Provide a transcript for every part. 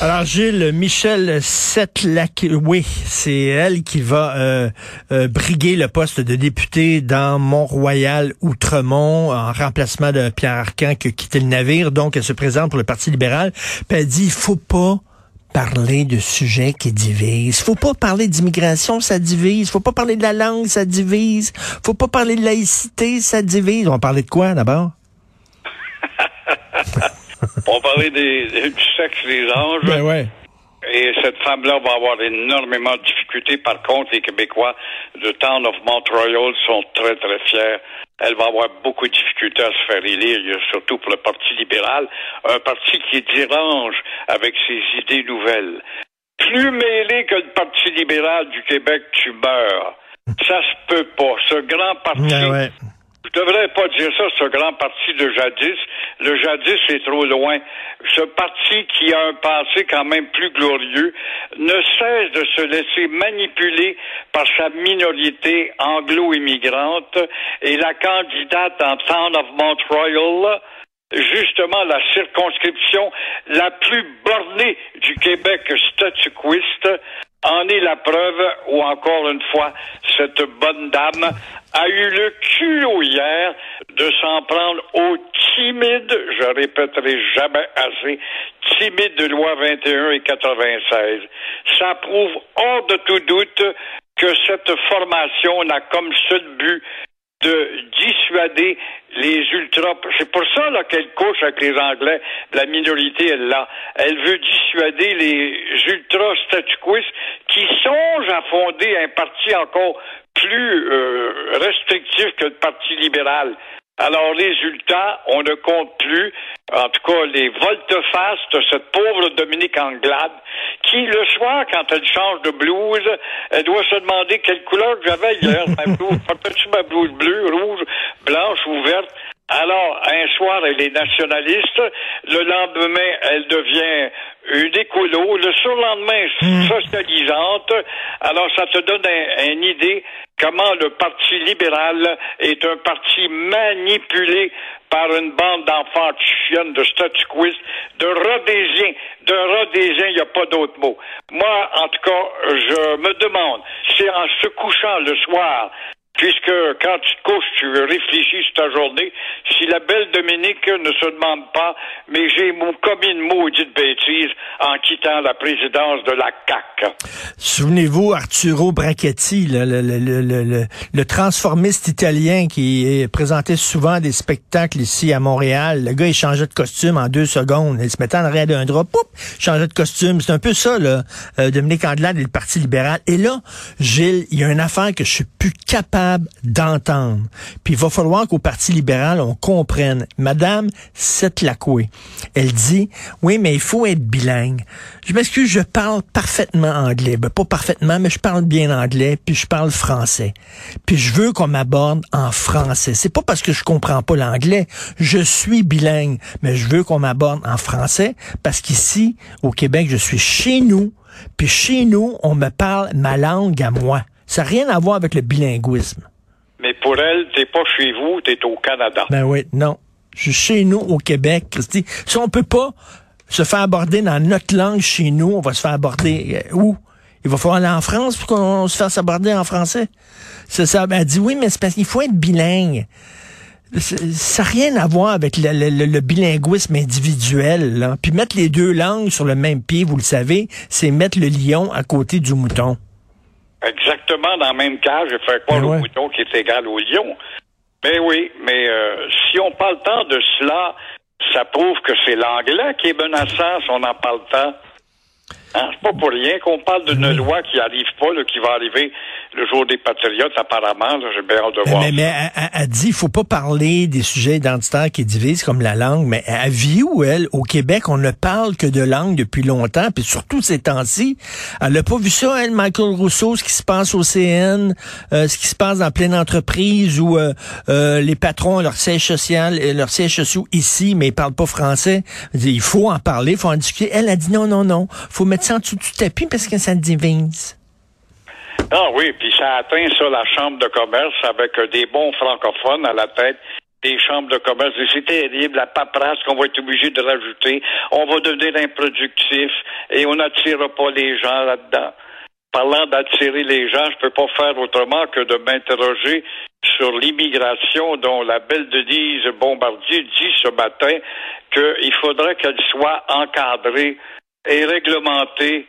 Alors Gilles, Michel Setlac, oui, c'est elle qui va euh, euh, briguer le poste de député dans Mont-Royal Outremont en remplacement de Pierre Arcan qui a quitté le navire. Donc elle se présente pour le Parti libéral. Puis elle dit il faut pas parler de sujets qui divisent. Faut pas parler d'immigration, ça divise. Faut pas parler de la langue, ça divise. Faut pas parler de laïcité, ça divise. On va parler de quoi d'abord? On parler des, du sexe des anges. Ben ouais. Et cette femme-là va avoir énormément de difficultés. Par contre, les Québécois de Town of Montreal sont très, très fiers. Elle va avoir beaucoup de difficultés à se faire élire, surtout pour le Parti libéral, un parti qui dérange avec ses idées nouvelles. Plus mêlé que le Parti libéral du Québec, tu meurs. Ça se peut pas. Ce grand parti Ben ouais. Je devrais pas dire ça, ce grand parti de jadis. Le jadis est trop loin. Ce parti qui a un passé quand même plus glorieux ne cesse de se laisser manipuler par sa minorité anglo-immigrante et la candidate en Town of Montreal, justement la circonscription la plus bornée du Québec statuquiste, en est la preuve où, encore une fois, cette bonne dame a eu le culot hier de s'en prendre au timide, je répéterai jamais assez, timide de loi 21 et 96. Ça prouve hors de tout doute que cette formation n'a comme seul but de dissuader les ultras. C'est pour ça là qu'elle couche avec les Anglais, la minorité elle là. Elle veut dissuader les ultras statuquistes qui songent à fonder un parti encore plus euh, restrictif que le Parti libéral. Alors, résultat, on ne compte plus, en tout cas, les volte-face de cette pauvre Dominique Anglade, qui, le soir, quand elle change de blouse, elle doit se demander quelle couleur que j'avais hier, ma blouse. Portais-tu ma blouse bleue, rouge, blanche ou verte? Alors, un soir, elle est nationaliste. Le lendemain, elle devient une écolo. Le surlendemain, socialisante. Alors, ça te donne un- une idée comment le Parti libéral est un parti manipulé par une bande d'enfants chionnes, de statuquistes, de rhodésiens. De rhodésiens, il n'y a pas d'autre mot. Moi, en tout cas, je me demande si en se couchant le soir, puisque quand tu te couches, tu réfléchis sur ta journée, si la belle Dominique ne se demande pas, mais j'ai commis une maudite bêtise en quittant la présidence de la CAQ. Souvenez-vous, Arturo Brachetti, le, le, le, le, transformiste italien qui présentait souvent des spectacles ici à Montréal. Le gars, il changeait de costume en deux secondes. Il se mettait en arrière d'un drap, poup, changeait de costume. C'est un peu ça, là, euh, Dominique Andelade et le Parti libéral. Et là, Gilles, il y a une affaire que je suis plus capable d'entendre. Puis il va falloir qu'au Parti libéral, on comprenne. Madame Setlakwe, elle dit, oui, mais il faut être bilingue. Je m'excuse, je parle parfaitement anglais. Ben, pas parfaitement, mais je parle bien anglais, puis je parle français. Puis je veux qu'on m'aborde en français. C'est pas parce que je comprends pas l'anglais. Je suis bilingue, mais je veux qu'on m'aborde en français parce qu'ici, au Québec, je suis chez nous, puis chez nous, on me parle ma langue à moi. Ça n'a rien à voir avec le bilinguisme. Mais pour elle, t'es pas chez vous, t'es au Canada. Ben oui, non. Je suis chez nous au Québec, Christy. Si on peut pas se faire aborder dans notre langue chez nous, on va se faire aborder euh, où? Il va falloir aller en France pour qu'on se fasse aborder en français. C'est ça. Elle dit oui, mais c'est parce qu'il faut être bilingue. Ça n'a rien à voir avec le, le- le- le bilinguisme individuel. Là. Puis mettre les deux langues sur le même pied, vous le savez, c'est mettre le lion à côté du mouton. Exactement dans la même cage, je fais croire Ben ouais. au mouton qui est égal au lion. Mais oui, mais euh, si on parle tant de cela, ça prouve que c'est l'anglais qui est menaçant si on en parle tant. Hein, c'est pas pour rien qu'on parle d'une loi qui arrive pas, là, qui va arriver le jour des patriotes, apparemment. J'ai bien hâte de voir. Mais, mais elle, elle dit, il faut pas parler des sujets identitaires qui divisent comme la langue, mais elle vit où, elle? Au Québec, on ne parle que de langue depuis longtemps, puis surtout ces temps-ci. Elle n'a pas vu ça, elle, Michael Rousseau, ce qui se passe au CN, euh, ce qui se passe dans pleine entreprise où euh, euh, les patrons ont leur siège social, leur siège social ici, mais ils parlent pas français. Il faut en parler, il faut en discuter. Elle a dit non, non, non, faut mettre ça en dessous du tapis parce que ça divise. Ah oui, puis ça atteint ça la chambre de commerce avec des bons francophones à la tête des chambres de commerce. C'est terrible, la paperasse qu'on va être obligé de rajouter. On va devenir improductif et on n'attirera pas les gens là-dedans. Parlant d'attirer les gens, je peux pas faire autrement que de m'interroger sur l'immigration dont la belle Denise Bombardier dit ce matin qu'il faudrait qu'elle soit encadrée et réglementée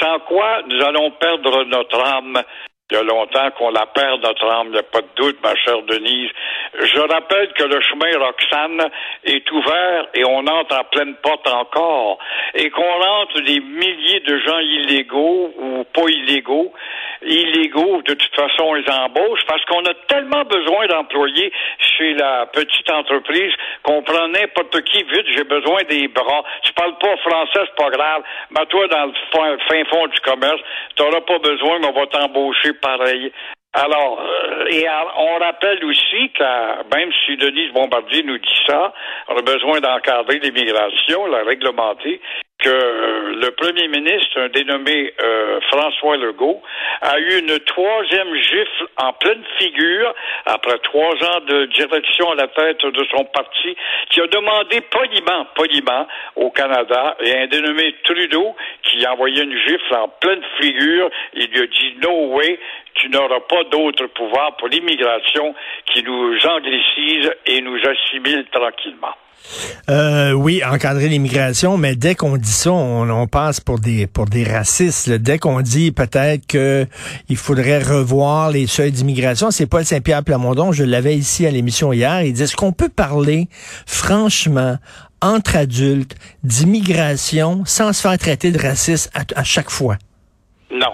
sans quoi nous allons perdre notre âme. Il y a longtemps qu'on la perd, notre âme, il n'y a pas de doute, ma chère Denise. Je rappelle que le chemin Roxane est ouvert et on entre en pleine porte encore et qu'on rentre des milliers de gens illégaux ou pas illégaux illégaux, de toute façon, ils embauchent parce qu'on a tellement besoin d'employés chez la petite entreprise qu'on prend n'importe qui vite, j'ai besoin des bras. Tu parles pas français, c'est pas grave. Mais toi, dans le fin fond du commerce, tu n'auras pas besoin, mais on va t'embaucher Alors, euh, et on rappelle aussi que même si Denise Bombardier nous dit ça, on a besoin d'encadrer l'immigration, la réglementer, que le premier ministre, un dénommé euh, François Legault, a eu une troisième gifle en pleine figure après trois ans de direction à la tête de son parti, qui a demandé poliment, poliment au Canada, et un dénommé Trudeau qui a envoyé une gifle en pleine figure, il lui a dit no way, tu n'auras pas d'autre pouvoir pour l'immigration qui nous anglicise et nous assimile tranquillement. Euh, oui, encadrer l'immigration, mais dès qu'on dit ça, on, passe pour des pour des racistes. Dès qu'on dit peut-être que il faudrait revoir les seuils d'immigration, c'est Paul Saint-Pierre Plamondon, je l'avais ici à l'émission hier, il dit est-ce qu'on peut parler franchement entre adultes d'immigration sans se faire traiter de raciste à chaque fois? Non.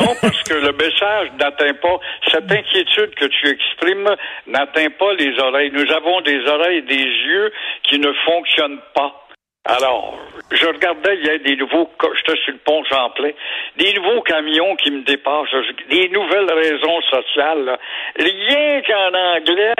Non, parce que le message n'atteint pas, cette inquiétude que tu exprimes n'atteint pas les oreilles. Nous avons des oreilles et des yeux qui ne fonctionnent pas. Alors, je regardais, il y a des nouveaux, j'étais sur le pont Champlain, des nouveaux camions qui me dépassent, des nouvelles raisons sociales. Rien qu'en anglais,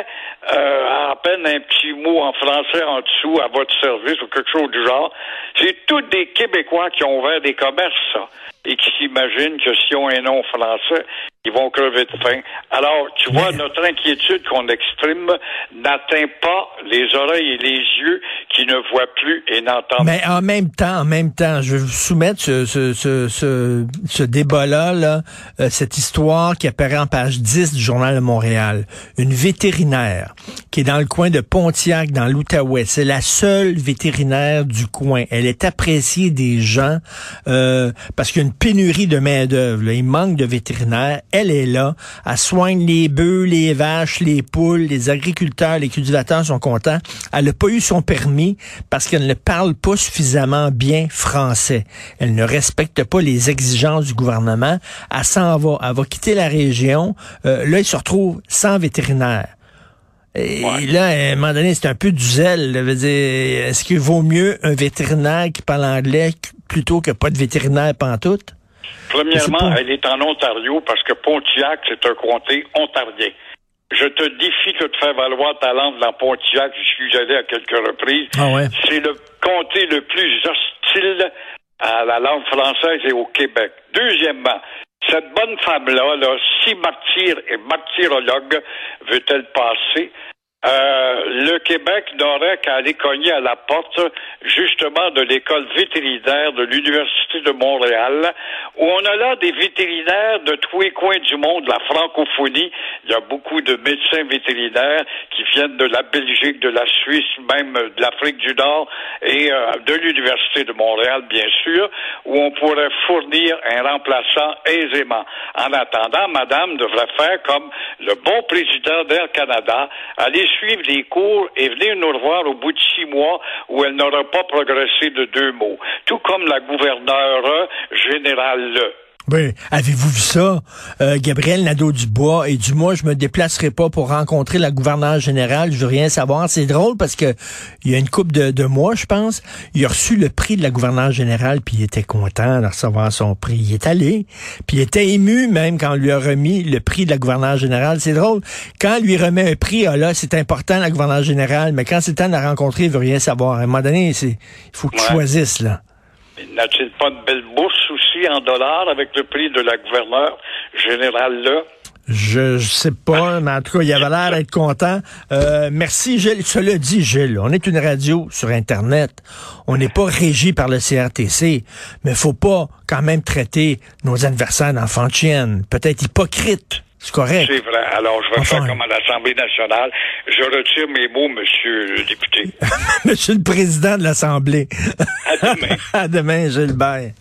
euh, à peine un petit mot en français en dessous à votre service ou quelque chose du genre. C'est tous des Québécois qui ont ouvert des commerces, ça et qui s'imaginent que si on est non français, ils vont crever de faim. Alors, tu vois, notre inquiétude qu'on exprime n'atteint pas les oreilles et les yeux qui ne voient plus et n'entendent Mais en même temps, en même temps, je vais vous soumettre ce, ce, ce, ce, ce débat-là, là, euh, cette histoire qui apparaît en page 10 du Journal de Montréal. Une vétérinaire qui est dans le coin de Pontiac, dans l'Outaouais. C'est la seule vétérinaire du coin. Elle est appréciée des gens euh, parce qu'il y a une pénurie de main-d'œuvre. Il manque de vétérinaires. Elle est là. Elle soigne les bœufs, les vaches, les poules. Les agriculteurs, les cultivateurs sont contents. Elle n'a pas eu son permis parce qu'elle ne parle pas suffisamment bien français. Elle ne respecte pas les exigences du gouvernement. Elle s'en va. Elle va quitter la région. Euh, là, il se retrouve sans vétérinaire. Et là, à un moment donné, c'est un peu du zèle. Est-ce qu'il vaut mieux un vétérinaire qui parle anglais plutôt que pas de vétérinaire pantoute? Premièrement, elle est en Ontario parce que Pontiac, c'est un comté ontarien. Je te défie de te faire valoir ta langue dans Pontiac. Je suis allé à quelques reprises. Ah c'est le comté le plus hostile à la langue française et au Québec. Deuxièmement, cette bonne femme-là, là, si martyre et martyrologue veut-elle passer, euh, le Québec n'aurait qu'à aller cogner à la porte justement de l'école vétérinaire de l'Université de Montréal, où on a là des vétérinaires de tous les coins du monde, la francophonie. Il y a beaucoup de médecins vétérinaires qui viennent de la Belgique, de la Suisse, même de l'Afrique du Nord et euh, de l'Université de Montréal, bien sûr, où on pourrait fournir un remplaçant aisément. En attendant, Madame devrait faire comme le bon président d'Air Canada, aller suivre les cours et venir nous revoir au bout de six mois où elle n'aura pas progressé de deux mots. Tout comme la gouverneure générale Ben, avez-vous vu ça? Euh, Gabriel Nadeau-Dubois et du moi, je me déplacerai pas pour rencontrer la gouverneure générale, je veux rien savoir. C'est drôle parce que il y a une couple de, de mois, je pense, il a reçu le prix de la gouverneure générale, puis il était content de recevoir son prix. Il est allé, puis il était ému même quand on lui a remis le prix de la gouverneure générale. C'est drôle. Quand il lui remet un prix, ah là, c'est important, la gouverneure générale, mais quand c'est le temps de la rencontrer, il veut rien savoir. À un moment donné, c'est, il faut que tu Ouais. choisisses, là. N'a-t-il pas une belle bourse aussi en dollars avec le prix de la gouverneure générale là? Je, je sais pas, mais en tout cas, il avait l'air d'être content. Euh, merci, Gilles. Cela dit, Gilles, on est une radio sur Internet. On n'est pas régi par le CRTC, mais faut pas quand même traiter nos adversaires d'enfants de chienne. Peut-être hypocrite. C'est correct. C'est vrai. Alors, je vais Enfin. faire comme à l'Assemblée nationale. Je retire mes mots, monsieur le député. Monsieur le Président de l'Assemblée. À demain. à demain, Gilbert.